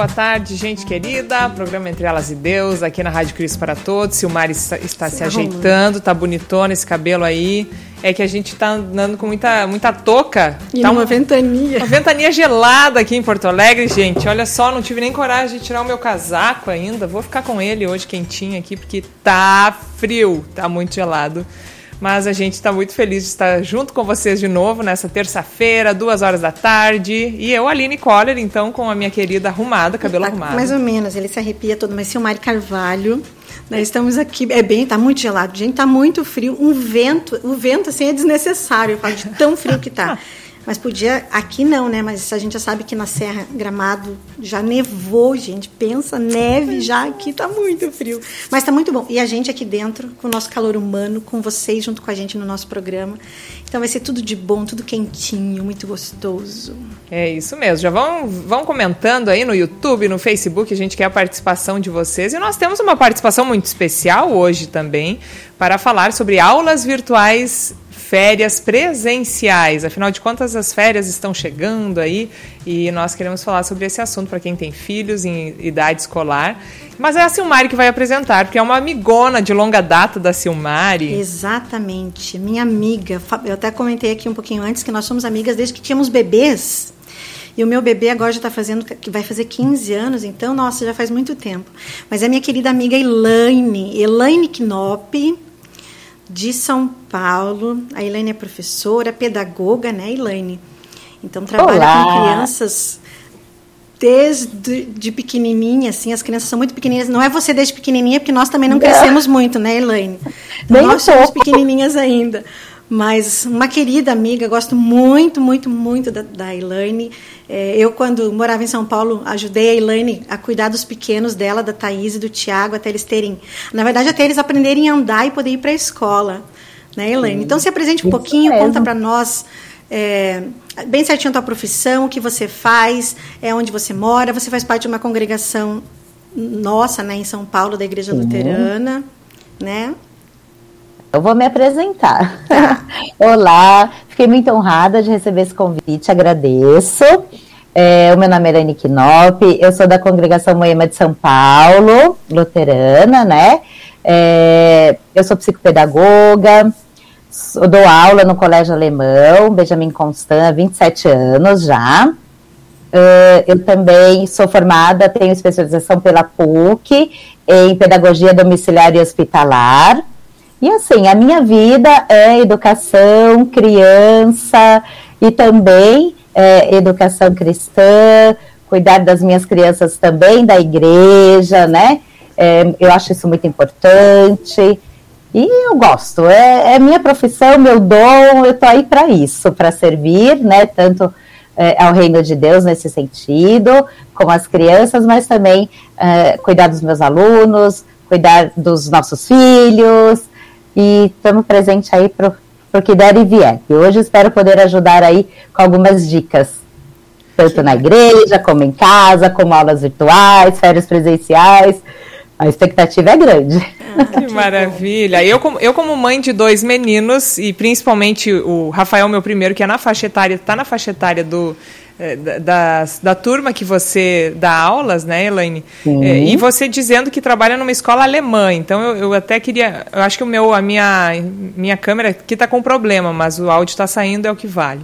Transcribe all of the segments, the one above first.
boa tarde, gente querida. Programa Entre Elas e Deus, aqui na Rádio Cristo para Todos. Silmar está, está se, se ajeitando, tá bonitona esse cabelo aí. É que a gente tá andando com muita, muita touca. E tá uma ventania. Uma ventania gelada aqui em Porto Alegre, gente. Olha só, não tive nem coragem de tirar o meu casaco ainda. Vou ficar com ele hoje quentinho aqui, porque tá frio, tá muito gelado. Mas a gente está muito feliz de estar junto com vocês de novo nessa terça-feira, duas horas da tarde. E eu, Aline Coller, então, com a minha querida arrumada, cabelo tá, arrumado. Mais ou menos, ele se arrepia todo, mas Silmari Carvalho. Nós estamos aqui, é bem, tá muito gelado, gente, tá muito frio, um vento, o vento assim é desnecessário, de tão frio que tá. Mas podia, aqui não, né? Mas a gente já sabe que na Serra Gramado já nevou, gente. Pensa, neve já aqui tá muito frio. Mas tá muito bom. E a gente aqui dentro, com o nosso calor humano, com vocês junto com a gente no nosso programa. Então vai ser tudo de bom, tudo quentinho, muito gostoso. É isso mesmo. Já vão, vão comentando aí no YouTube, no Facebook, a gente quer a participação de vocês. E nós temos uma participação muito especial hoje também para falar sobre aulas virtuais férias presenciais. Afinal de contas, as férias estão chegando aí e nós queremos falar sobre esse assunto para quem tem filhos em idade escolar. Mas é a Silmari que vai apresentar, porque é uma amigona de longa data da Silmari. Exatamente, minha amiga. Eu até comentei aqui um pouquinho antes que nós somos amigas desde que tínhamos bebês. E o meu bebê agora já está fazendo, vai fazer 15 anos, então, nossa, já faz muito tempo. Mas é minha querida amiga Elaine, Elaine Knop, de São Paulo. A Elaine é professora, pedagoga, né, Elaine? Então trabalha Olá. com crianças desde de pequenininha, assim, as crianças são muito pequenininhas. Não é você desde pequenininha, porque nós também não crescemos muito, né, Elaine? Então, nós somos pequenininhas ainda. Mas uma querida amiga, gosto muito, muito, muito da, da Elaine. É, eu, quando morava em São Paulo, ajudei a Elaine a cuidar dos pequenos dela, da Thaís e do Tiago, até eles terem. Na verdade, até eles aprenderem a andar e poder ir para a escola. Né, Elaine? Então, se apresente um pouquinho, conta para nós. É, bem certinho a tua profissão, o que você faz, é onde você mora. Você faz parte de uma congregação nossa, né, em São Paulo, da Igreja Sim. Luterana, né? Eu vou me apresentar. Tá. Olá, fiquei muito honrada de receber esse convite, agradeço. É, o meu nome é Irene Knop, eu sou da Congregação Moema de São Paulo, luterana, né? É, eu sou psicopedagoga, eu dou aula no Colégio Alemão, Benjamin Constant, há 27 anos já. Uh, eu também sou formada, tenho especialização pela PUC em Pedagogia Domiciliar e Hospitalar. E assim, a minha vida é educação, criança e também é, educação cristã, cuidar das minhas crianças também da igreja, né? É, eu acho isso muito importante. E eu gosto, é, é minha profissão, meu dom, eu tô aí para isso, para servir, né? Tanto é, ao reino de Deus nesse sentido, com as crianças, mas também é, cuidar dos meus alunos, cuidar dos nossos filhos, e estamos presentes aí para o que der e vier. E hoje espero poder ajudar aí com algumas dicas, tanto na igreja, como em casa, como aulas virtuais, férias presenciais. A expectativa é grande. Ah, que maravilha. Eu como, eu, como mãe de dois meninos, e principalmente o Rafael, meu primeiro, que é na faixa etária, está na faixa etária do da, da turma que você dá aulas, né, Elaine? É, e você dizendo que trabalha numa escola alemã. Então eu, eu até queria. Eu acho que o meu, a minha, minha câmera aqui está com problema, mas o áudio está saindo, é o que vale.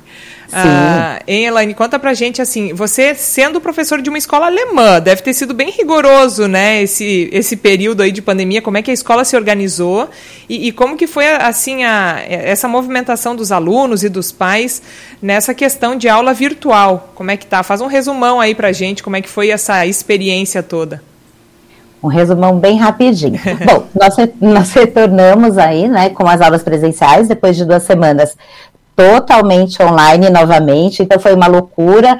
Ah, hein, Elaine, conta pra gente assim, você sendo professor de uma escola alemã, deve ter sido bem rigoroso, né, esse, esse período aí de pandemia, como é que a escola se organizou e, e como que foi, assim, a, essa movimentação dos alunos e dos pais nessa questão de aula virtual, como é que tá? Faz um resumão aí pra gente, como é que foi essa experiência toda. Um resumão bem rapidinho. Bom, nós, nós retornamos aí, né, com as aulas presenciais depois de duas semanas totalmente online novamente, então foi uma loucura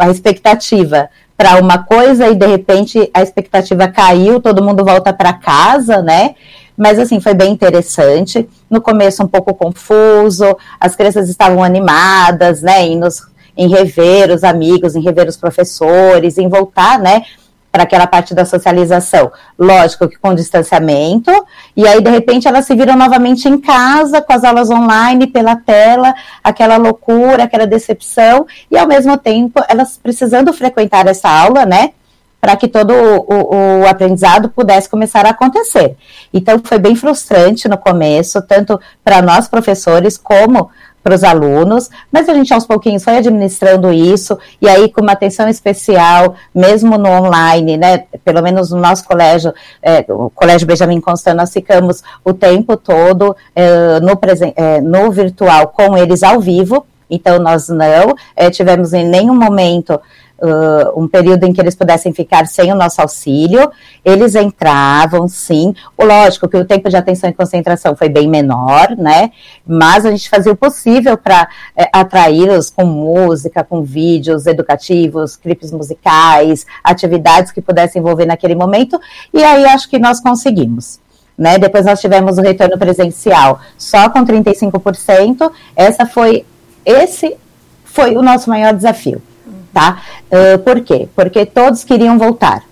a expectativa para uma coisa e de repente a expectativa caiu, todo mundo volta para casa, né? Mas assim, foi bem interessante. No começo um pouco confuso, as crianças estavam animadas, né, em, nos, em rever os amigos, em rever os professores, em voltar, né, para aquela parte da socialização. Lógico que com distanciamento, e aí de repente elas se viram novamente em casa, com as aulas online, pela tela, aquela loucura, aquela decepção, e ao mesmo tempo elas precisando frequentar essa aula, né? para que todo o, o, aprendizado pudesse começar a acontecer. Então, foi bem frustrante no começo, tanto para nós professores como para os alunos, mas a gente aos pouquinhos foi administrando isso, e aí com uma atenção especial, mesmo no online, né, pelo menos no nosso colégio, é, o Colégio Benjamin Constant, nós ficamos o tempo todo é, no, é, no virtual com eles ao vivo, então nós não é, tivemos em nenhum momento uh, um período em que eles pudessem ficar sem o nosso auxílio. Eles entravam, sim. Lógico que o tempo de atenção e concentração foi bem menor, né? Mas a gente fazia o possível para é, atraí-los com música, com vídeos educativos, clipes musicais, atividades que pudessem envolver naquele momento. E aí acho que nós conseguimos. Né? Depois nós tivemos o retorno presencial só com 35%. Essa foi esse foi o nosso maior desafio tá? Uh, por quê? Porque todos queriam voltar.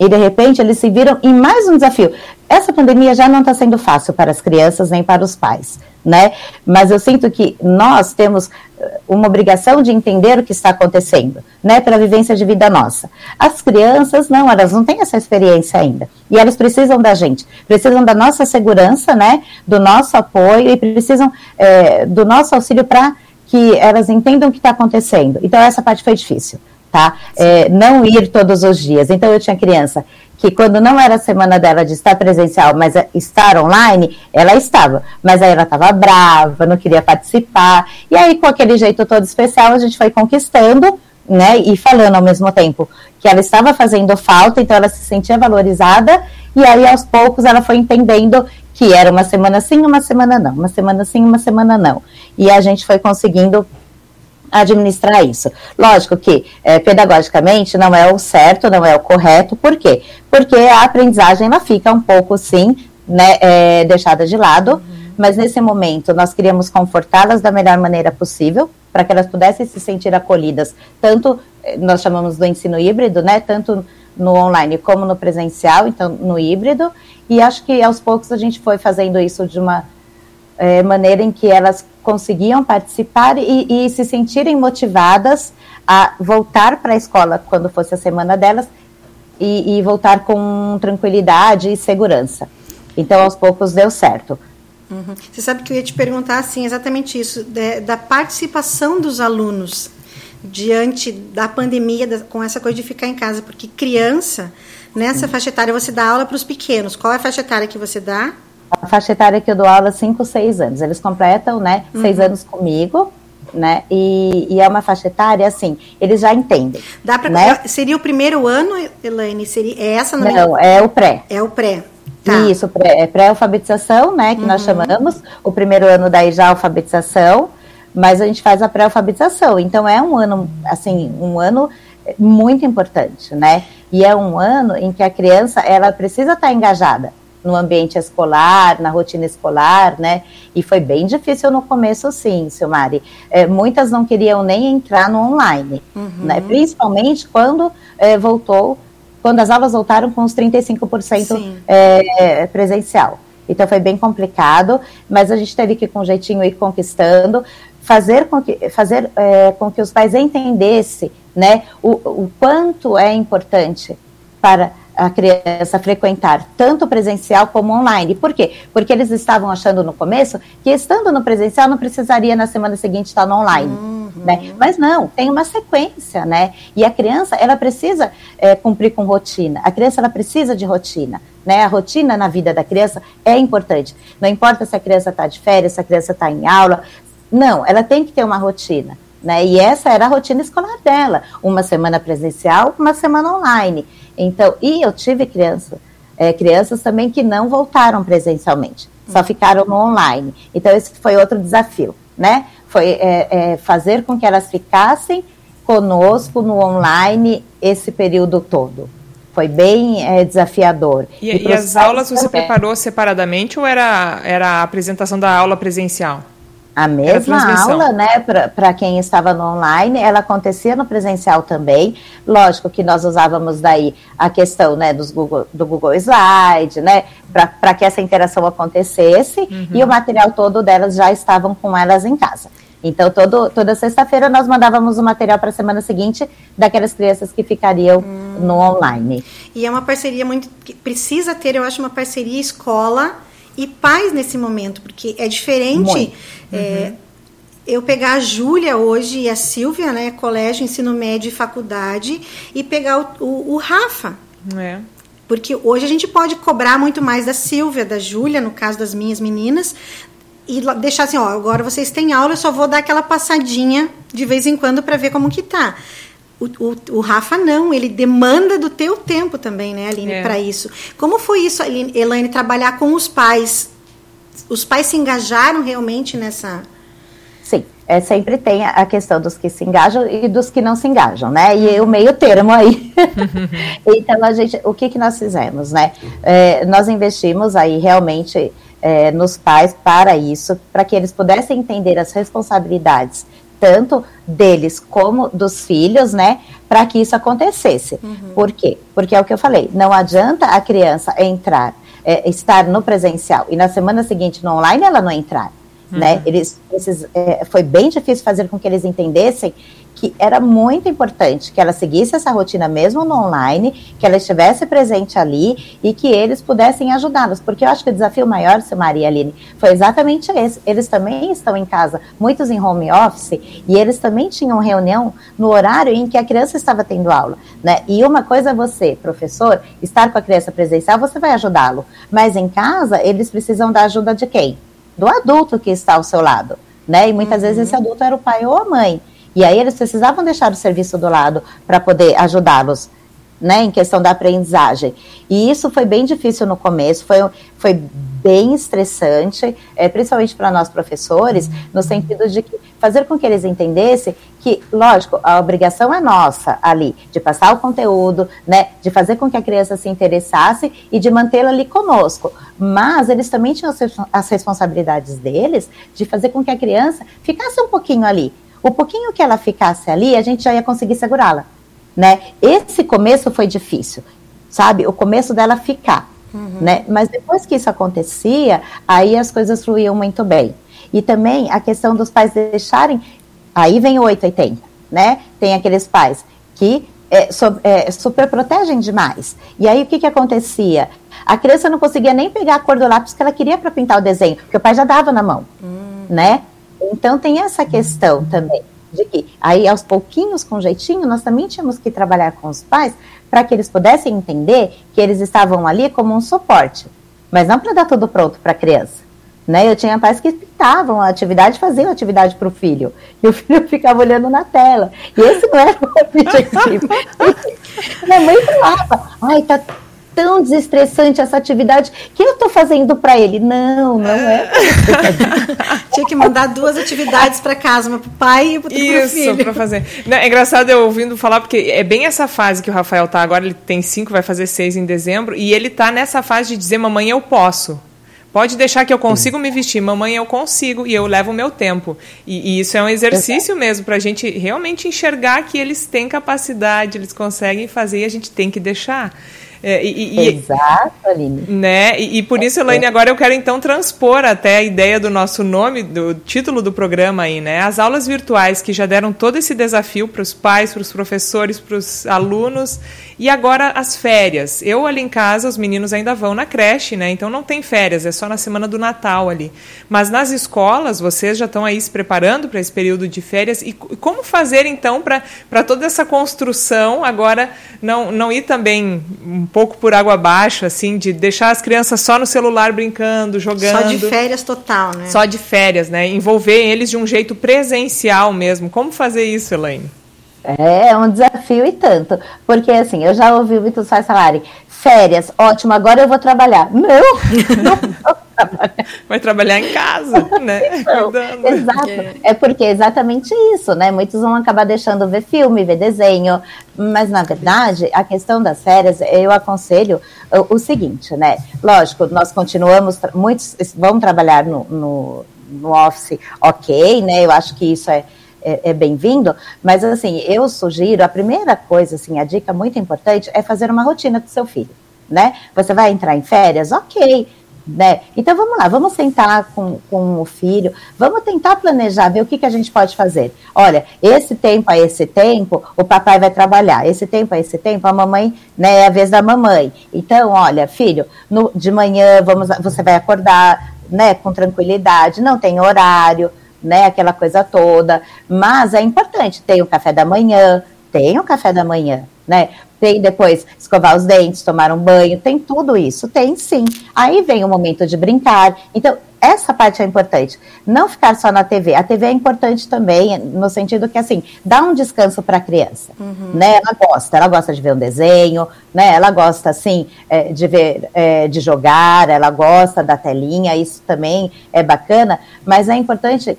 E de repente eles se viram em mais um desafio. Essa pandemia já não está sendo fácil para as crianças nem para os pais, né? Mas eu sinto que nós temos uma obrigação de entender o que está acontecendo, né? Pela vivência de vida nossa. As crianças não, elas não têm essa experiência ainda. E elas precisam da gente, precisam da nossa segurança, né? Do nosso apoio e precisam é, do nosso auxílio para que elas entendam o que está acontecendo. Então, essa parte foi difícil, tá? É, não ir todos os dias. Então, eu tinha criança que, quando não era a semana dela de estar presencial, mas estar online, ela estava. Mas aí ela estava brava, não queria participar. E aí, com aquele jeito todo especial, a gente foi conquistando, né? E falando ao mesmo tempo que ela estava fazendo falta, então ela se sentia valorizada. E aí, aos poucos, ela foi entendendo que era uma semana sim, uma semana não, uma semana sim, uma semana não. E a gente foi conseguindo administrar isso. Lógico que, é, pedagogicamente, não é o certo, não é o correto, por quê? Porque a aprendizagem, ela fica um pouco, sim, né, é, deixada de lado, mas nesse momento nós queríamos confortá-las da melhor maneira possível, para que elas pudessem se sentir acolhidas, tanto, eh, nós chamamos do ensino híbrido, né, tanto no online como no presencial, então no híbrido, e acho que aos poucos a gente foi fazendo isso de uma é, maneira em que elas conseguiam participar e, e se sentirem motivadas a voltar para a escola quando fosse a semana delas e, e, voltar com tranquilidade e segurança. Então, aos poucos deu certo. Uhum. Você sabe que eu ia te perguntar assim, exatamente isso, de, da participação dos alunos diante da pandemia, da, com essa coisa de ficar em casa, porque criança Nessa hum. faixa etária você dá aula para os pequenos. Qual é a faixa etária que você dá? A faixa etária que eu dou aula 5, 6 anos. Eles completam, né, 6 uhum. anos comigo, né? E, e, é uma faixa etária, assim, eles já entendem. Dá pra, né? Seria o primeiro ano, Elaine? Seria, é essa? Não, não é o pré. É o pré. Tá. Isso, é pré-alfabetização, né, que uhum. nós chamamos. O primeiro ano daí já alfabetização, mas a gente faz a pré-alfabetização. Então é um ano, assim, um ano muito importante, né? E é um ano em que a criança ela precisa estar engajada no ambiente escolar, na rotina escolar, né? E foi bem difícil no começo, sim, Silmari. É, muitas não queriam nem entrar no online, uhum. né? Principalmente quando é, voltou, quando as aulas voltaram com os 35% é, presencial. Então foi bem complicado, mas a gente teve que com jeitinho ir conquistando fazer com que, fazer, é, com que os pais entendessem né, o, o quanto é importante para a criança frequentar tanto presencial como online. Por quê? Porque eles estavam achando no começo que estando no presencial não precisaria na semana seguinte estar no online. Uhum. Né? Mas não, tem uma sequência, né? E a criança, ela precisa é, cumprir com rotina. A criança, ela precisa de rotina. Né? A rotina na vida da criança é importante. Não importa se a criança está de férias, se a criança está em aula, não, ela tem que ter uma rotina. Né? E essa era a rotina escolar dela, uma semana presencial, uma semana online. Então, e eu tive criança, é, crianças também que não voltaram presencialmente, só ficaram no online. Então, esse foi outro desafio, né? Foi é, é, fazer com que elas ficassem conosco no online esse período todo. Foi bem é, desafiador. E, e, e as aulas você preparou separadamente ou era, era a apresentação da aula presencial? A mesma aula, né, para quem estava no online, ela acontecia no presencial também. Lógico que nós usávamos daí a questão, né, dos Google, do Google Slide, né, para que essa interação acontecesse, uhum. e o material todo delas já estavam com elas em casa. Então, todo, toda sexta-feira nós mandávamos o material para a semana seguinte daquelas crianças que ficariam hum. no online. E é uma parceria muito. precisa ter, eu acho, uma parceria escola e pais nesse momento, porque é diferente. É, uhum. eu pegar a Júlia hoje e a Silvia, né, colégio, ensino médio e faculdade, e pegar o, o, o Rafa. É. Porque hoje a gente pode cobrar muito mais da Silvia, da Júlia, no caso das minhas meninas, e deixar assim, ó, agora vocês têm aula, eu só vou dar aquela passadinha de vez em quando para ver como que tá. O, o, o, Rafa não, ele demanda do teu tempo também, né, Aline, é. para isso. Como foi isso, Aline, Elaine, trabalhar com os pais? Os pais se engajaram realmente nessa... Sim, é, sempre tem a questão dos que se engajam e dos que não se engajam, né? E o meio termo aí. então, a gente, o que, que nós fizemos, né? É, nós investimos aí realmente é, nos pais para isso, para que eles pudessem entender as responsabilidades tanto deles como dos filhos, né, para que isso acontecesse. Uhum. Por quê? Porque é o que eu falei, não adianta a criança entrar, é, estar no presencial e na semana seguinte no online ela não entrar. Né? Uhum. Né? Eles, esses, é, foi bem difícil fazer com que eles entendessem que era muito importante que ela seguisse essa rotina mesmo no online, que ela estivesse presente ali e que eles pudessem ajudá-los. Porque eu acho que o desafio maior, seu Maria Aline, foi exatamente esse. Eles também estão em casa, muitos em home office, e eles também tinham reunião no horário em que a criança estava tendo aula. Né? E uma coisa é você, professor, estar com a criança presencial, você vai ajudá-lo. Mas em casa, eles precisam da ajuda de quem? Do adulto que está ao seu lado. Né? E muitas uhum. vezes esse adulto era o pai ou a mãe. E aí eles precisavam deixar o serviço do lado para poder ajudá-los. Né, em questão da aprendizagem. E isso foi bem difícil no começo, foi, foi bem estressante, é, principalmente para nós professores, no sentido de que fazer com que eles entendessem que, lógico, a obrigação é nossa ali, de passar o conteúdo, né, de fazer com que a criança se interessasse e de mantê-la ali conosco. Mas eles também tinham as responsabilidades deles de fazer com que a criança ficasse um pouquinho ali, o pouquinho que ela ficasse ali, a gente já ia conseguir segurá-la, né? Esse começo foi difícil, sabe? O começo dela ficar, uhum. né? Mas depois que isso acontecia, aí as coisas fluíam muito bem. E também a questão dos pais deixarem, aí vem o 880, né? Tem aqueles pais que é, so, é, super protegem demais. E aí o que, que acontecia? A criança não conseguia nem pegar a cor do lápis que ela queria para pintar o desenho, porque o pai já dava na mão, hum. né? Então tem essa questão também de que aí aos pouquinhos, com jeitinho, nós também tínhamos que trabalhar com os pais para que eles pudessem entender que eles estavam ali como um suporte, mas não para dar tudo pronto para a criança. Né? Eu tinha pais que pintavam a atividade, faziam a atividade para o filho, e o filho ficava olhando na tela. E esse não era o objetivo. Minha mãe falava, ai, tá tão desestressante essa atividade que eu estou fazendo para ele. Não, não é. Tinha que mandar duas atividades para casa, uma para o pai e para o filho. Isso, para fazer. Não, é engraçado eu ouvindo falar, porque é bem essa fase que o Rafael tá agora, ele tem cinco, vai fazer seis em dezembro, e ele tá nessa fase de dizer, mamãe, eu posso. Pode deixar que eu consigo me vestir, mamãe, eu consigo e eu levo o meu tempo. E, e isso é um exercício mesmo para a gente realmente enxergar que eles têm capacidade, eles conseguem fazer e a gente tem que deixar. É, e, e, Exato, Aline. Né? E, e por isso, Elaine, agora eu quero então transpor até a ideia do nosso nome, do título do programa aí, né? As aulas virtuais que já deram todo esse desafio para os pais, para os professores, para os alunos, e agora as férias. Eu ali em casa, os meninos ainda vão na creche, né? Então não tem férias, é só na semana do Natal ali. Mas nas escolas, vocês já estão aí se preparando para esse período de férias. E como fazer então para toda essa construção agora não, não ir também pouco por água abaixo, assim, de deixar as crianças só no celular brincando, jogando. Só de férias total, né? Só de férias, né? Envolver eles de um jeito presencial mesmo. Como fazer isso, Elaine? É, é um desafio e tanto. Porque, assim, eu já ouvi muitos pais falarem, férias, ótimo, agora eu vou trabalhar. Não, não Vai trabalhar em casa, né? Não, exato. É porque é exatamente isso, né? Muitos vão acabar deixando ver filme, ver desenho, mas na verdade, a questão das férias, eu aconselho o, o seguinte, né? Lógico, nós continuamos, muitos vão trabalhar no, no no office, ok, né? Eu acho que isso é, é, é bem-vindo, mas assim, eu sugiro, a primeira coisa, assim, a dica muito importante é fazer uma rotina com seu filho, né? Você vai entrar em férias? Ok, né? Então vamos lá, vamos sentar com, com o filho, vamos tentar planejar, ver o que, que a gente pode fazer. Olha, esse tempo a esse tempo, o papai vai trabalhar, esse tempo a esse tempo, a mamãe, né, é a vez da mamãe. Então, olha, filho, no, de manhã vamos, você vai acordar, né, com tranquilidade, não tem horário, né, aquela coisa toda, mas é importante, tem o café da manhã, tem o café da manhã, né? Tem depois escovar os dentes, tomar um banho, tem tudo isso, tem sim. Aí vem o momento de brincar. Então, essa parte é importante. Não ficar só na TV. A TV é importante também, no sentido que, assim, dá um descanso para a criança. Uhum. Né? Ela gosta, ela gosta de ver um desenho, né? ela gosta, assim, é, de ver, é, de jogar, ela gosta da telinha, isso também é bacana, mas é importante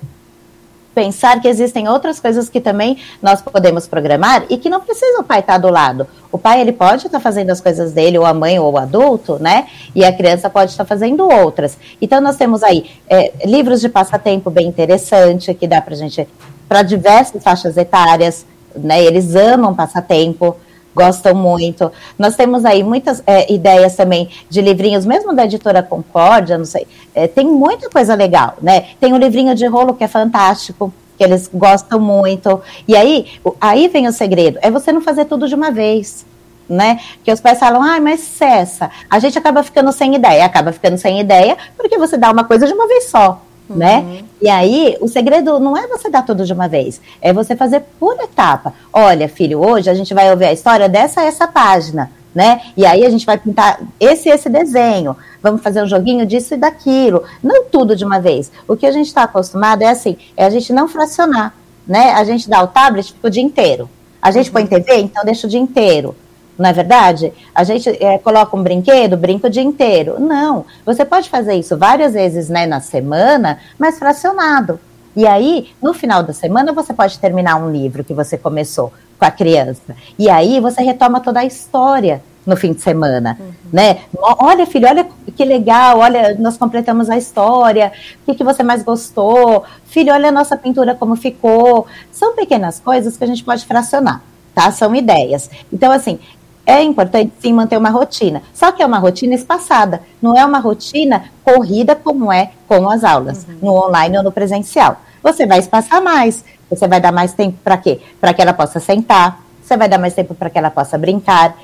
pensar que existem outras coisas que também nós podemos programar e que não precisa o pai estar do lado. O pai ele pode estar fazendo as coisas dele, ou a mãe ou o adulto, né? E a criança pode estar fazendo outras. Então nós temos aí é, livros de passatempo bem interessante que dá para gente para diversas faixas etárias, né? Eles amam passatempo gostam muito. Nós temos aí muitas é, ideias também de livrinhos, mesmo da editora Concórdia, não sei, é, tem muita coisa legal, né? Tem um livrinho de rolo que é fantástico, que eles gostam muito. E aí, aí vem o segredo, é você não fazer tudo de uma vez. Né? Que os pais falam, ah, mas cessa. A gente acaba ficando sem ideia, acaba ficando sem ideia, porque você dá uma coisa de uma vez só né? Uhum. E aí, o segredo não é você dar tudo de uma vez, é você fazer por etapa. Olha, filho, hoje a gente vai ouvir a história dessa essa página, né? E aí a gente vai pintar esse esse desenho, vamos fazer um joguinho disso e daquilo, não tudo de uma vez. O que a gente está acostumado é assim, é a gente não fracionar, né? A gente dá o tablet o dia inteiro. A gente uhum. põe TV, então deixa o dia inteiro não é verdade? A gente é, coloca um brinquedo, brinca o dia inteiro. Não, você pode fazer isso várias vezes né, na semana, mas fracionado. E aí, no final da semana, você pode terminar um livro que você começou com a criança. E aí você retoma toda a história no fim de semana, uhum. né? Olha, filho, olha que legal, olha, nós completamos a história, o que, que você mais gostou? Filho, olha a nossa pintura como ficou. São pequenas coisas que a gente pode fracionar, tá? São ideias. Então, assim, é importante sim manter uma rotina. Só que é uma rotina espaçada, não é uma rotina corrida como é com as aulas, uhum. no online ou no presencial. Você vai espaçar mais, você vai dar mais tempo para quê? Para que ela possa sentar, você vai dar mais tempo para que ela possa brincar.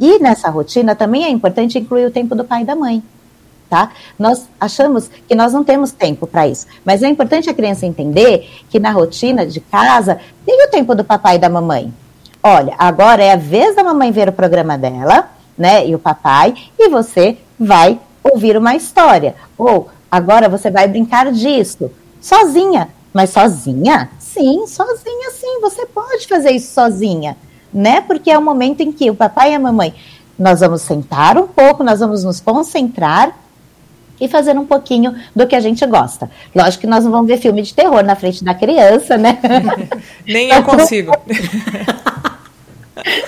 E nessa rotina também é importante incluir o tempo do pai e da mãe. Tá? Nós achamos que nós não temos tempo para isso, mas é importante a criança entender que na rotina de casa tem o tempo do papai e da mamãe olha, agora é a vez da mamãe ver o programa dela, né, e o papai, e você vai ouvir uma história. Ou agora você vai brincar disso, sozinha. Mas sozinha? Sim, sozinha sim, você pode fazer isso sozinha, né? Porque é o momento em que o papai e a mamãe, nós vamos sentar um pouco, nós vamos nos concentrar e fazer um pouquinho do que a gente gosta. Lógico que nós não vamos ver filme de terror na frente da criança, né? Nem eu consigo.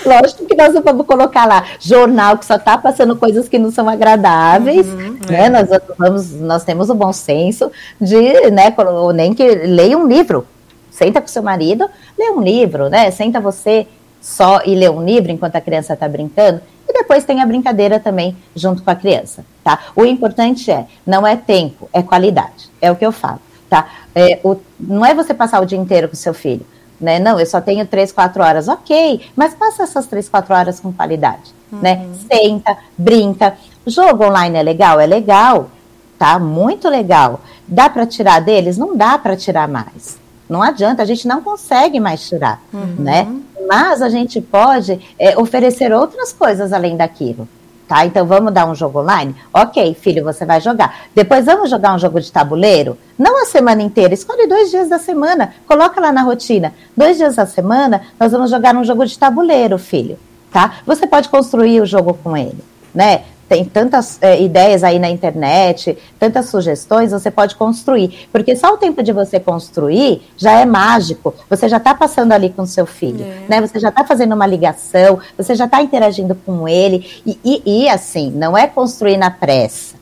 Lógico que nós não vamos colocar lá jornal que só está passando coisas que não são agradáveis, uhum, né? É. Nós, vamos, nós temos o bom senso de, né, nem que leia um livro. Senta com seu marido, lê um livro, né? Senta você só e lê um livro enquanto a criança está brincando. E depois tem a brincadeira também junto com a criança, tá? O importante é, não é tempo, é qualidade. É o que eu falo, tá? É, o, não é você passar o dia inteiro com seu filho né? Não, eu só tenho três, quatro horas, ok, mas passa essas três, quatro horas com qualidade, uhum. né? Senta, brinca. Jogo online é legal? É legal, tá? Muito legal. Dá para tirar deles? Não dá para tirar mais. Não adianta, a gente não consegue mais tirar, uhum. né? Mas a gente pode é, oferecer outras coisas além daquilo. Tá? Então vamos dar um jogo online? Ok, filho, você vai jogar. Depois vamos jogar um jogo de tabuleiro? Não a semana inteira, escolhe dois dias da semana, coloca lá na rotina. Dois dias da semana, nós vamos jogar um jogo de tabuleiro, filho. Tá? Você pode construir o jogo com ele, né? Tem tantas é, ideias aí na internet, tantas sugestões, você pode construir. Porque só o tempo de você construir já é mágico. Você já está passando ali com seu filho, é. né? Você já está fazendo uma ligação, você já está interagindo com ele. E, e, e, assim, não é construir na pressa,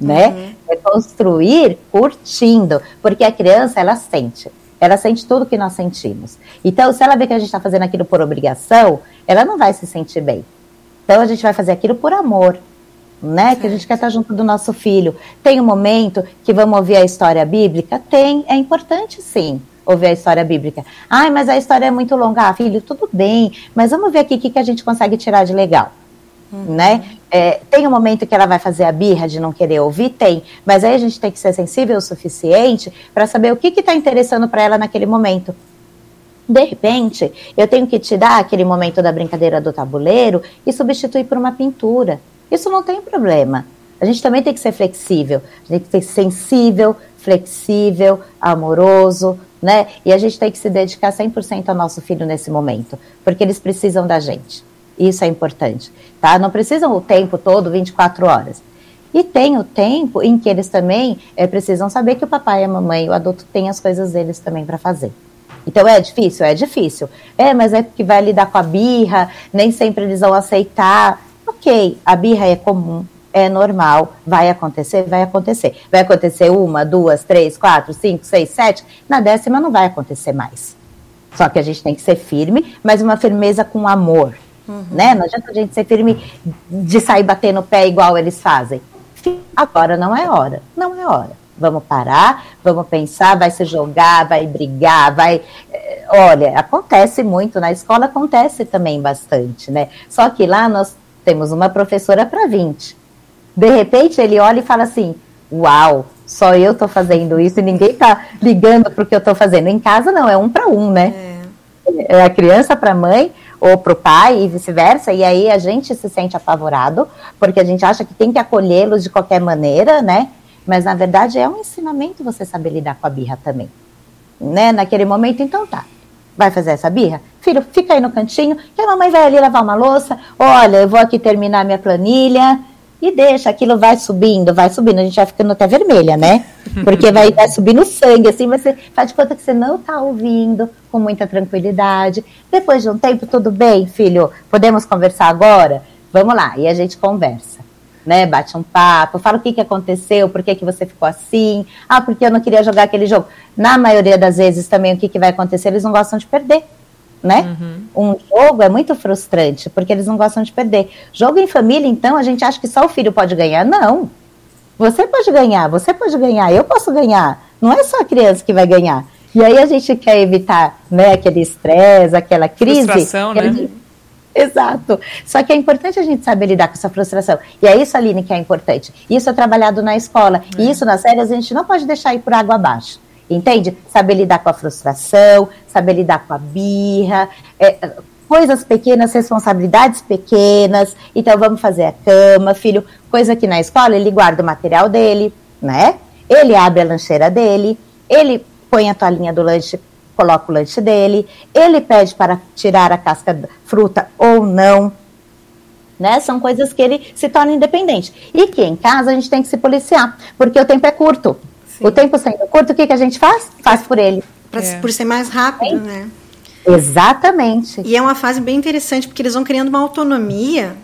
né? Uhum. É construir curtindo, porque a criança ela sente. Ela sente tudo que nós sentimos. Então, se ela vê que a gente está fazendo aquilo por obrigação, ela não vai se sentir bem. Então, a gente vai fazer aquilo por amor, né? Certo. Que a gente quer estar junto do nosso filho. Tem um momento que vamos ouvir a história bíblica? Tem, é importante sim ouvir a história bíblica. Ai, mas a história é muito longa. Ah, filho, tudo bem, mas vamos ver aqui o que, que a gente consegue tirar de legal. Uhum. Né? É, tem um momento que ela vai fazer a birra de não querer ouvir? Tem. Mas aí a gente tem que ser sensível o suficiente para saber o que está interessando para ela naquele momento. De repente, eu tenho que tirar aquele momento da brincadeira do tabuleiro e substituir por uma pintura. Isso não tem problema. A gente também tem que ser flexível, a gente tem que ser sensível, flexível, amoroso, né? E a gente tem que se dedicar 100% ao nosso filho nesse momento, porque eles precisam da gente. Isso é importante, tá? Não precisam o tempo todo, 24 horas. E tem o tempo em que eles também é, precisam saber que o papai e a mamãe, o adulto, tem as coisas deles também para fazer. Então é difícil? É difícil. É, mas é porque vai lidar com a birra, nem sempre eles vão aceitar. Ok, a birra é comum, é normal, vai acontecer, vai acontecer. Vai acontecer uma, duas, três, quatro, cinco, seis, sete. Na décima não vai acontecer mais. Só que a gente tem que ser firme, mas uma firmeza com amor. Uhum. Né? Não adianta a gente ser firme de sair batendo o pé igual eles fazem. Agora não é hora. Não é hora. Vamos parar, vamos pensar, vai se jogar, vai brigar, vai. Eh, olha, acontece muito, na escola acontece também bastante, né? Só que lá nós temos uma professora para 20. De repente ele olha e fala assim: Uau, só eu tô fazendo isso e ninguém tá ligando pro que eu tô fazendo. Em casa não, é um para um, né? É. é a criança para a mãe ou para o pai e vice-versa, e aí a gente se sente apavorado, porque a gente acha que tem que acolhê-los de qualquer maneira, né? Mas na verdade é um ensinamento você saber lidar com a birra também. Né? Naquele momento, então tá. Vai fazer essa birra? Filho, fica aí no cantinho, que a mamãe vai ali lavar uma louça. Olha, eu vou aqui terminar minha planilha e deixa, aquilo vai subindo, vai subindo, a gente vai ficando até vermelha, né? Porque vai, vai subindo sangue, assim, você faz de conta que você não está ouvindo com muita tranquilidade. Depois de um tempo, tudo bem, filho, podemos conversar agora? Vamos lá, e a gente conversa. Né, bate um papo, fala o que, que aconteceu, por que, que você ficou assim, ah, porque eu não queria jogar aquele jogo. Na maioria das vezes também o que, que vai acontecer, eles não gostam de perder né? Uhum. Um jogo é muito frustrante, porque eles não gostam de perder. Jogo em família, então, a gente acha que só o filho pode ganhar. Não. Você pode ganhar, você pode ganhar, eu posso ganhar. Não é só a criança que vai ganhar. E aí a gente quer evitar né, aquele estresse, aquela crise. Frustração, né? Gente... Exato. Só que é importante a gente saber lidar com essa frustração. E é isso, Aline, que é importante. Isso é trabalhado na escola. É. E isso nas séries a gente não pode deixar ir por água abaixo. Entende? Saber lidar com a frustração, saber lidar com a birra, é, coisas pequenas, responsabilidades pequenas. Então, vamos fazer a cama, filho. Coisa que na escola ele guarda o material dele, né? Ele abre a lancheira dele, ele põe a toalhinha do lanche, coloca o lanche dele, ele pede para tirar a casca da fruta ou não. Né? São coisas que ele se torna independente. E que em casa a gente tem que se policiar, porque o tempo é curto. Sim. O tempo sendo curto, o que, que a gente faz? Faz por ele. Pra, é. Por ser mais rápido, é. né? Exatamente. E é uma fase bem interessante, porque eles vão criando uma autonomia.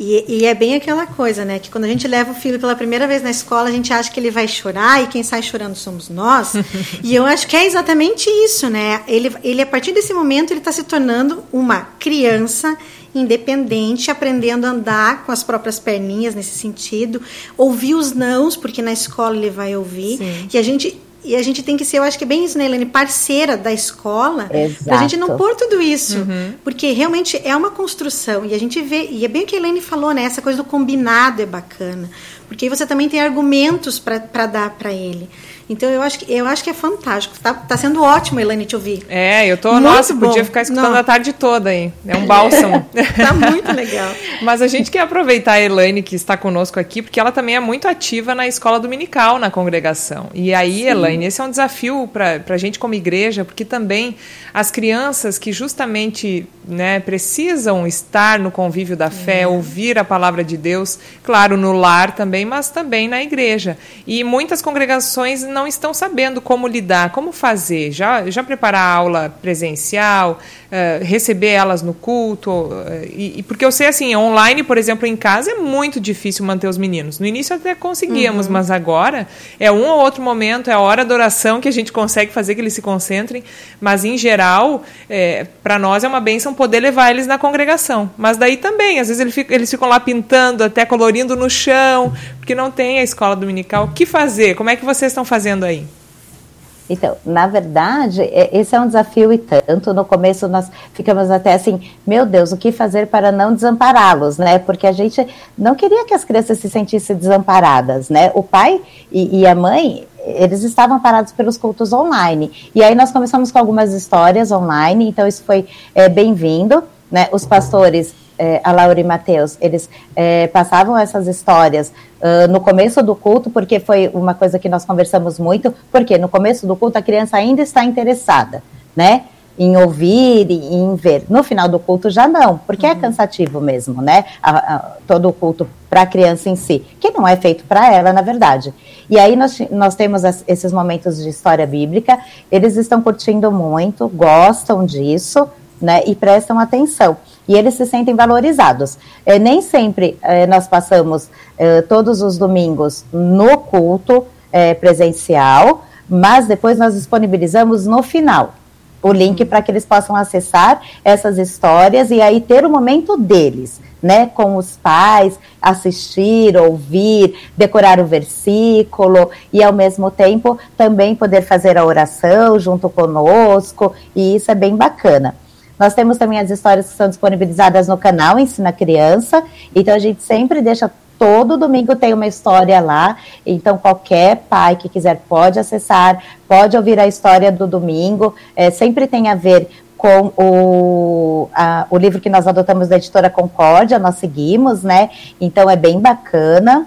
E, e, é bem aquela coisa, né? Que quando a gente leva o filho pela primeira vez na escola, a gente acha que ele vai chorar e quem sai chorando somos nós. e eu acho que é exatamente isso, né? Ele, ele a partir desse momento, ele está se tornando uma criança independente, aprendendo a andar com as próprias perninhas nesse sentido, ouvir os nãos, porque na escola ele vai ouvir. Sim. E a gente e a gente tem que ser, eu acho que é bem isso, né, Helene, parceira da escola, para a gente não pôr tudo isso, uhum. porque realmente é uma construção, e a gente vê, e é bem o que a Helene falou, né, essa coisa do combinado é bacana, porque aí você também tem argumentos para dar para ele. Então eu acho que, eu acho que é fantástico. Tá, tá sendo ótimo, Elaine, te ouvir. É, eu tô, muito nossa, bom. podia ficar escutando Não. a tarde toda aí. É um bálsamo. tá muito legal. Mas a gente quer aproveitar a Elaine que está conosco aqui, porque ela também é muito ativa na escola dominical, na congregação. E aí, Sim. Elaine, esse é um desafio para a gente como igreja, porque também as crianças que justamente né, precisam estar no convívio da fé, uhum. ouvir a palavra de Deus, claro, no lar também, mas também na igreja. E muitas congregações não estão sabendo como lidar, como fazer. Já, já preparar a aula presencial, uh, receber elas no culto. Uh, e, e, porque eu sei assim, online, por exemplo, em casa é muito difícil manter os meninos. No início até conseguíamos, uhum. mas agora é um ou outro momento, é a hora da oração que a gente consegue fazer que eles se concentrem. Mas em geral, é, para nós é uma bênção poder levar eles na congregação. Mas daí também, às vezes eles ficam, eles ficam lá pintando, até colorindo no chão, porque não tem a escola dominical. O que fazer? Como é que vocês estão fazendo aí? Então, na verdade, é, esse é um desafio e tanto. No começo nós ficamos até assim, meu Deus, o que fazer para não desampará-los, né? Porque a gente não queria que as crianças se sentissem desamparadas, né? O pai e, e a mãe, eles estavam parados pelos cultos online. E aí nós começamos com algumas histórias online, então isso foi é, bem-vindo, né? Os pastores é, a Laura e Matheus, eles é, passavam essas histórias uh, no começo do culto, porque foi uma coisa que nós conversamos muito, porque no começo do culto a criança ainda está interessada, né? Em ouvir e em ver. No final do culto já não, porque é uhum. é cansativo mesmo, né? A, a, todo o culto para a criança em si, que não é feito para ela, na verdade. E aí nós, nós temos as, esses momentos de história bíblica, eles estão curtindo muito, gostam disso, né? E prestam atenção e eles se sentem valorizados. É, nem sempre é, nós passamos é, todos os domingos no culto é, presencial, mas depois nós disponibilizamos no final o link para que eles possam acessar essas histórias e aí ter o momento deles, né, com os pais, assistir, ouvir, decorar o versículo e ao mesmo tempo também poder fazer a oração junto conosco, e isso é bem bacana. Nós temos também as histórias que são disponibilizadas no canal Ensina Criança, então a gente sempre deixa todo domingo tem uma história lá, então qualquer pai que quiser pode acessar, pode ouvir a história do domingo, é, sempre tem a ver com o, a, o livro que nós adotamos da editora Concórdia, nós seguimos, né? Então é bem bacana.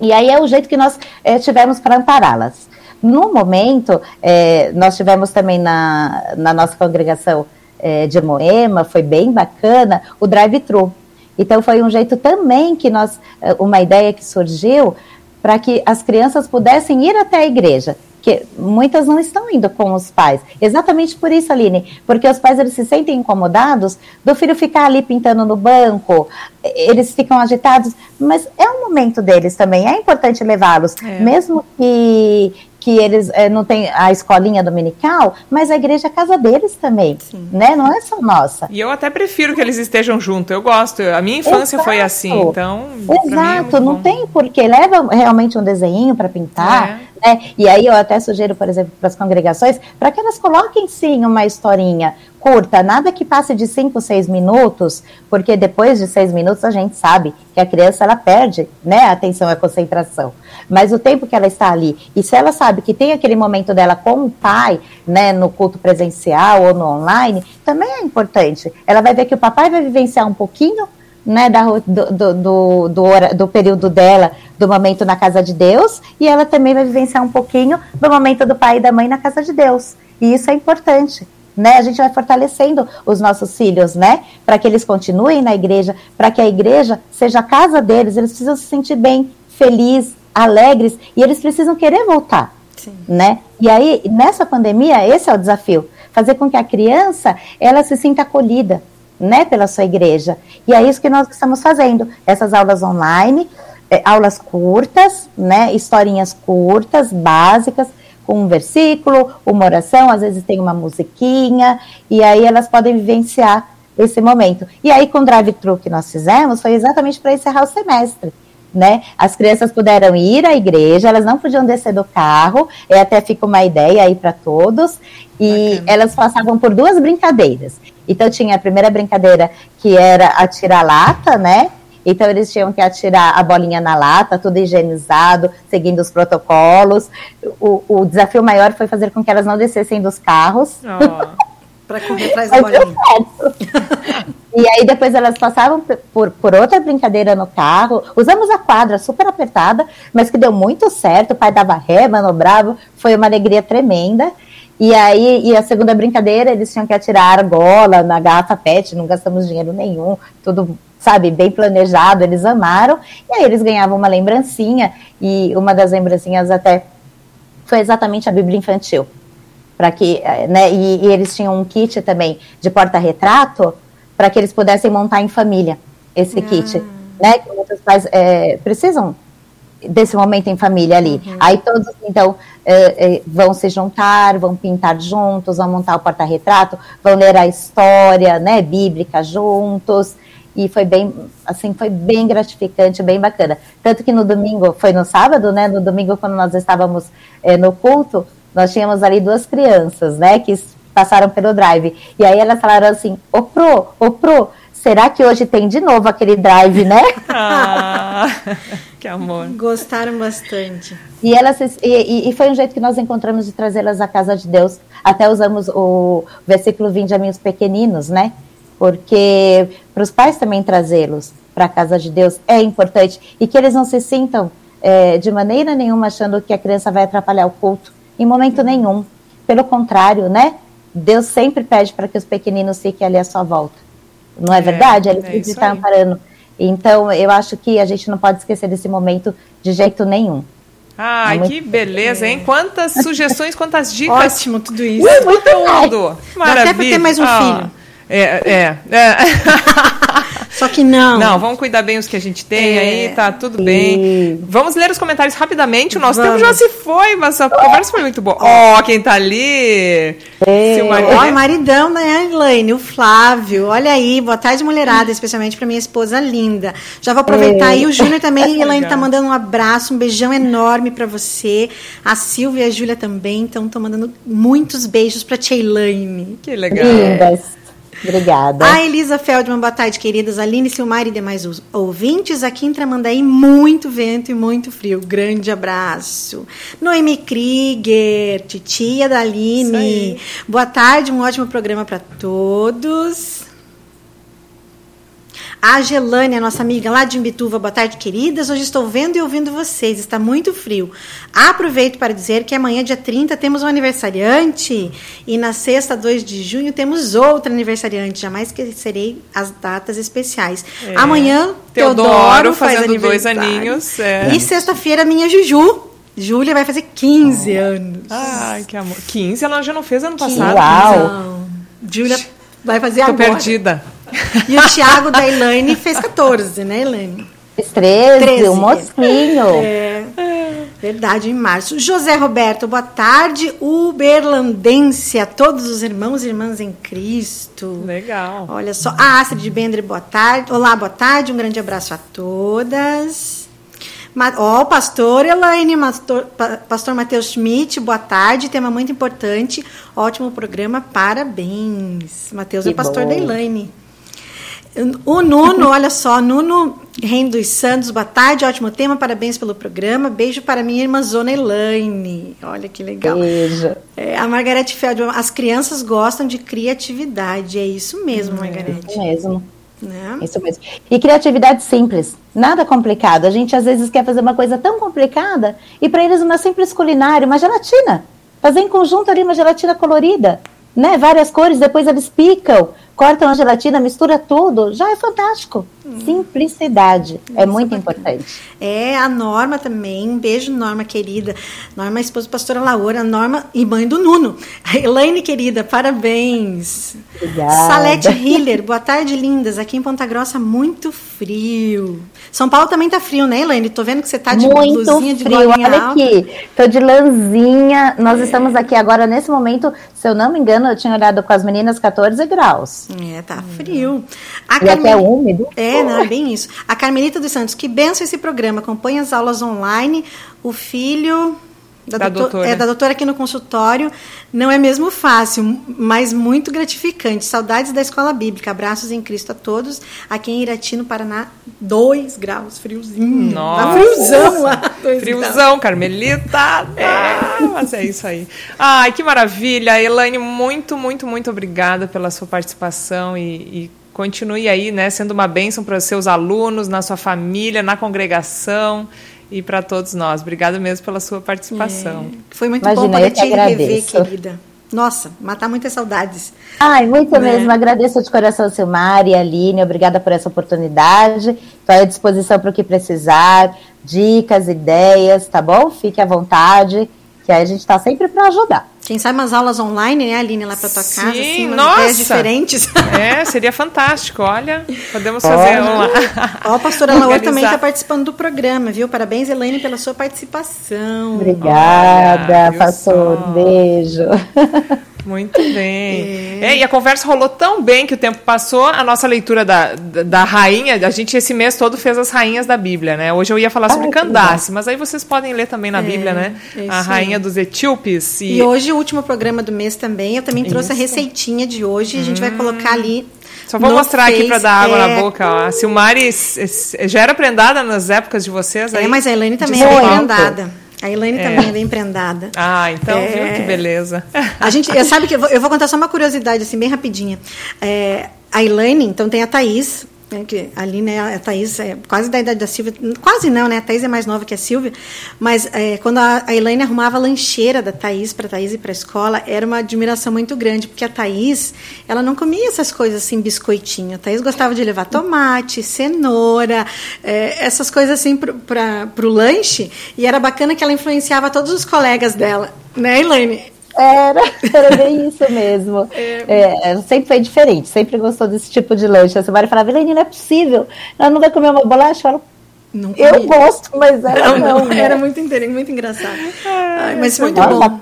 E aí é o jeito que nós é, tivemos para ampará-las. No momento, é, nós tivemos também na, na nossa congregação é, de Moema, foi bem bacana, o drive-thru. Então foi um jeito também que nós, é, uma ideia que surgiu para que as crianças pudessem ir até a igreja, que muitas não estão indo com os pais. Exatamente por isso, Aline, porque os pais eles se sentem incomodados do filho ficar ali pintando no banco, eles ficam agitados, mas é um momento deles também, é importante levá-los, é. mesmo que que eles é, não têm a escolinha dominical, mas a igreja é a casa deles também, Sim. né? Não é só nossa. E eu até prefiro que eles estejam juntos. Eu gosto. A minha infância Exato. foi assim, então. Exato. É não tem porquê. Leva realmente um desenho para pintar. É. Né? E aí eu até sugiro, por exemplo, para as congregações, para que elas coloquem sim uma historinha curta, nada que passe de 5, 6 minutos, porque depois de 6 minutos a gente sabe que a criança ela perde né, a atenção e a concentração. Mas o tempo que ela está ali, e se ela sabe que tem aquele momento dela com o pai, né, no culto presencial ou no online, também é importante. Ela vai ver que o papai vai vivenciar um pouquinho né, da, do, do, do, do, do período dela, do momento na casa de Deus, e ela também vai vivenciar um pouquinho do momento do pai e da mãe na casa de Deus. E isso é importante. Né? A gente vai fortalecendo os nossos filhos, né? Para que eles continuem na igreja, para que a igreja seja a casa deles, eles precisam se sentir bem, felizes, alegres, e eles precisam querer voltar. Sim. Né? E aí, nessa pandemia, esse é o desafio. Fazer com que a criança ela se sinta acolhida, né, pela sua igreja. E é isso que nós estamos fazendo. Essas aulas online, é, aulas curtas, né, historinhas curtas, básicas, com um versículo, uma oração, às vezes tem uma musiquinha, e aí elas podem vivenciar esse momento. E aí, com o drive-thru que nós fizemos, foi exatamente para encerrar o semestre. Né? As crianças puderam ir à igreja, elas não podiam descer do carro, e até fica uma ideia aí para todos, e Bacana. elas passavam por duas brincadeiras. Então tinha a primeira brincadeira que era atirar lata, né? Então eles tinham que atirar a bolinha na lata, tudo higienizado, seguindo os protocolos. O, o desafio maior foi fazer com que elas não descessem dos carros. Oh. Para correr atrás da bolinha. e aí depois elas passavam por, por outra brincadeira no carro. Usamos a quadra super apertada, mas que deu muito certo. O pai dava ré, manobrava. Foi uma alegria tremenda. E aí, e a segunda brincadeira, eles tinham que atirar argola na garrafa PET, não gastamos dinheiro nenhum, tudo, sabe, bem planejado, eles amaram. E aí eles ganhavam uma lembrancinha, e uma das lembrancinhas até foi exatamente a Bíblia infantil. Para que, eh, né, e, e, eles tinham um kit também de porta-retrato para que eles pudessem montar em família esse ah. kit, né? Que muitos pais é, precisam desse momento em família ali. Uhum. Aí todos, então, é, é, vão se juntar, vão pintar juntos, vão montar o porta-retrato, vão ler a história, né, bíblica juntos. E foi bem, assim, foi bem gratificante, bem bacana. Tanto que no domingo, foi no sábado, né, no domingo quando nós estávamos é, no culto, nós tínhamos ali duas crianças, né, que passaram pelo drive. E aí elas falaram assim, ô Pro, ô Pro, será que hoje tem de novo aquele drive, né? Ah, que amor. Gostaram bastante. E, elas, e, e foi um jeito que nós encontramos de trazê-las à casa de Deus. Até usamos o versículo 20 a minhos pequeninos, né? Porque para os pais também trazê-los para a casa de Deus é importante. E que eles não se sintam é, de maneira nenhuma achando que a criança vai atrapalhar o culto. Em momento nenhum. Pelo contrário, né? Deus sempre pede para que os pequeninos fiquem ali à sua volta. Não é, é verdade? Eles é estão amparando. Então, eu acho que a gente não pode esquecer desse momento de jeito nenhum. Ai, é que beleza, hein? Quantas sugestões, quantas dicas. Ótimo, tudo isso. Uh, muito tudo. Maravilha. Dá até para ter mais um ah, filho. É, é. é. Só que não. Não, vamos cuidar bem os que a gente tem é. aí, tá tudo bem. Vamos ler os comentários rapidamente. O nosso vamos. tempo já se foi, mas a conversa foi muito boa. Ó, oh, quem tá ali? Ó, oh, maridão da Elaine, o Flávio. Olha aí, boa tarde, mulherada, especialmente pra minha esposa linda. Já vou aproveitar aí. O Júnior também, Elaine tá mandando um abraço, um beijão enorme pra você. A Silvia e a Júlia também, então estão mandando muitos beijos pra Tia Elaine. Que legal. Lindas. Obrigada. A Elisa Feldman, boa tarde, queridas. Aline, Silmar e demais ouvintes. Aqui em Tramandaí, muito vento e muito frio. Grande abraço. Noemi Krieger, titia da Aline. Boa tarde, um ótimo programa para todos. A Gelânia, nossa amiga lá de Imbituva, boa tarde, queridas. Hoje estou vendo e ouvindo vocês, está muito frio. Aproveito para dizer que amanhã, dia 30, temos um aniversariante e na sexta, 2 de junho, temos outro aniversariante. Jamais esquecerei as datas especiais. É. Amanhã, Teodoro, Teodoro fazendo dois aninhos. É. E sexta-feira, minha Juju. Júlia vai fazer 15 anos. Ai, que amor. 15 ela já não fez ano passado? Uau! Não. Júlia vai fazer Tô agora. perdida. E o Thiago da Elaine fez 14, né, Elaine? Fez 13, 13. um mocinho. É, verdade, em março. José Roberto, boa tarde. Uberlandense, a todos os irmãos e irmãs em Cristo. Legal. Olha só. A Astrid Bender, boa tarde. Olá, boa tarde. Um grande abraço a todas. Ó, oh, pastor Elaine, pastor, pastor Matheus Schmidt, boa tarde, tema muito importante, ótimo programa, parabéns. Matheus é pastor bom. da Elaine. O Nuno, olha só, Nuno Reino dos Santos, boa tarde, ótimo tema, parabéns pelo programa. Beijo para minha irmã Zona Elaine. Olha que legal. Beijo. É, a Margarete Feldman, as crianças gostam de criatividade. É isso mesmo, é, Margarete. Isso mesmo. Né? Isso mesmo. E criatividade simples, nada complicado. A gente às vezes quer fazer uma coisa tão complicada e para eles uma simples culinária, uma gelatina. Fazer em conjunto ali uma gelatina colorida, né? Várias cores, depois eles picam cortam a gelatina, mistura tudo, já é fantástico. Hum. Simplicidade é muito importante. É, a Norma também, beijo Norma querida, Norma esposa pastora Laura, Norma e mãe do Nuno. Elaine querida, parabéns. Obrigada. Salete Hiller, boa tarde lindas, aqui em Ponta Grossa muito frio. São Paulo também tá frio, né Elaine? Tô vendo que você tá de muito blusinha de frio. Olha alta. aqui, tô de lãzinha, nós é. estamos aqui agora nesse momento, se eu não me engano, eu tinha olhado com as meninas 14 graus. É, tá frio. A e até úmido. É, não, é bem isso. A Carmelita dos Santos, que benção esse programa. Acompanha as aulas online. O filho da, da doutor, doutora. É, da doutora aqui no consultório. Não é mesmo fácil, mas muito gratificante. Saudades da escola bíblica. Abraços em Cristo a todos. Aqui em Irati, no Paraná, 2 graus, friozinho. Nossa. Tá friozão lá. Friozão, graus. Carmelita. É. mas é isso aí. Ai, que maravilha. Elaine, muito, muito, muito obrigada pela sua participação e, e continue aí, né, sendo uma bênção para os seus alunos, na sua família, na congregação e para todos nós. Obrigada mesmo pela sua participação. É. Foi muito Imagina, bom poder te rever, querida. Nossa, matar muitas saudades. Ai, muito né? mesmo. Agradeço de coração, Silmar e Aline. Obrigada por essa oportunidade. Estou à disposição para o que precisar. Dicas, ideias, tá bom? Fique à vontade. que aí a gente está sempre para ajudar. Quem sabe umas aulas online, né, Aline, lá para tua Sim, casa, assim, umas nossa. ideias diferentes. É, seria fantástico. Olha, podemos fazer uma. Ó, a pastora Laura também está participando do programa, viu? Parabéns, Elaine, pela sua participação. Obrigada, Olha, pastor. só? Beijo. Muito bem. É, e a conversa rolou tão bem que o tempo passou. A nossa leitura da, da, da rainha, a gente esse mês todo fez as rainhas da Bíblia, né? Hoje eu ia falar sobre Ai, que Candace, mas aí vocês podem ler também na Bíblia, né? é A rainha dos etíopes. E hoje, o último programa do mês também, eu também trouxe a Isso. Hum. receitinha de hoje. A gente vai colocar ali. Só vou no mostrar aqui Face. para dar água É, na boca. Ó. A Silmari já era prendada nas épocas de vocês aí? É, mas a Elaine também é Paulo. prendada. A Elaine também é bem prendada. Ah, então, É. viu que beleza. A gente, eu- sabe que eu vou, eu vou contar só uma curiosidade, assim, bem rapidinha. É, a Elaine, então tem a Thaís, né, que ali, né, a Thaís é quase da idade da Silvia, quase não, né, a Thaís é mais nova que a Silvia, mas é, quando a, a Elaine arrumava a lancheira da Thaís para Thaís ir para a escola, era uma admiração muito grande, porque a Thaís, ela não comia essas coisas assim, biscoitinho, a Thaís gostava de levar tomate, cenoura, é, essas coisas assim para o lanche, e era bacana que ela influenciava todos os colegas dela, né, Elaine? Era, era bem isso mesmo. É, ela sempre foi diferente, sempre gostou desse tipo de lanche. A Silmari falava, Elaine, não é possível. Ela não vai comer uma bolacha? Eu, Não eu gosto, mas ela Não, não. não, né? era muito, muito engraçado. Ai, mas muito bom.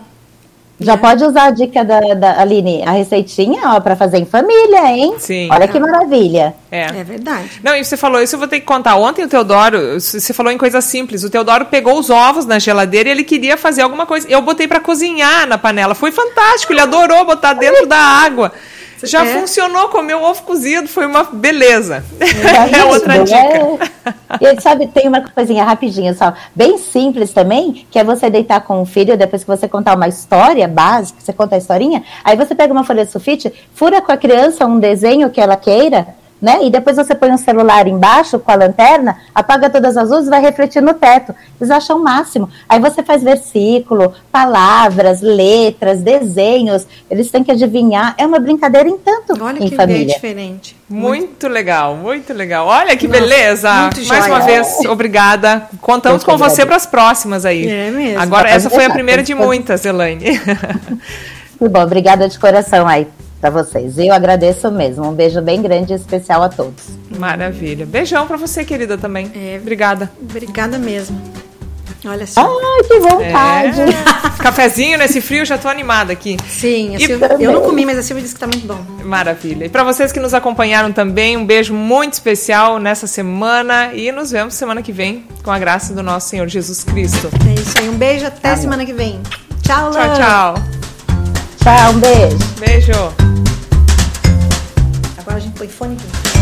Já pode usar a dica da, da Aline, a receitinha, ó, para fazer em família, hein? Sim. Olha que maravilha. É. É verdade. Não, e você falou isso, eu vou ter que contar. Ontem o Teodoro, você falou em coisa simples. O Teodoro pegou os ovos na geladeira e ele queria fazer alguma coisa. Eu botei pra cozinhar na panela. Foi fantástico, ele adorou botar dentro da água. Já É. funcionou, comeu ovo cozido, foi uma beleza. Tá É, outra vendo? dica. É. E aí, sabe, tem uma coisinha rapidinha só, bem simples também, que é você deitar com o filho, depois que você contar uma história básica, você conta a historinha, aí você pega uma folha de sulfite, fura com a criança um desenho que ela queira, né? E depois você põe um celular embaixo com a lanterna, apaga todas as luzes e vai refletir no teto. Eles acham o máximo. Aí você faz versículo, palavras, letras, desenhos, eles têm que adivinhar. É uma brincadeira em tanto Olha em que ideia família. diferente. Muito legal, muito legal. Olha que Nossa, beleza. muito Mais joia. uma vez, obrigada. Contamos com você para as próximas aí. É mesmo. Agora, essa foi a primeira de muitas, Elaine. Que bom, obrigada de coração aí para vocês. Eu agradeço mesmo. Um beijo bem grande e especial a todos. Maravilha. Beijão para você, querida, também. É. Obrigada. Obrigada mesmo. Olha só. Ai, que vontade! É. Cafezinho nesse frio, já tô animada aqui. Sim, a Silvia- eu não comi, mas a Silvia disse que tá muito bom. Maravilha. E para vocês que nos acompanharam também, um beijo muito especial nessa semana e nos vemos semana que vem com a graça do nosso Senhor Jesus Cristo. É isso aí. Um beijo até Amém. semana que vem. Tchau, Tchau, Lan. tchau. Tchau, um beijo. Beijo. Agora a gente põe fone aqui.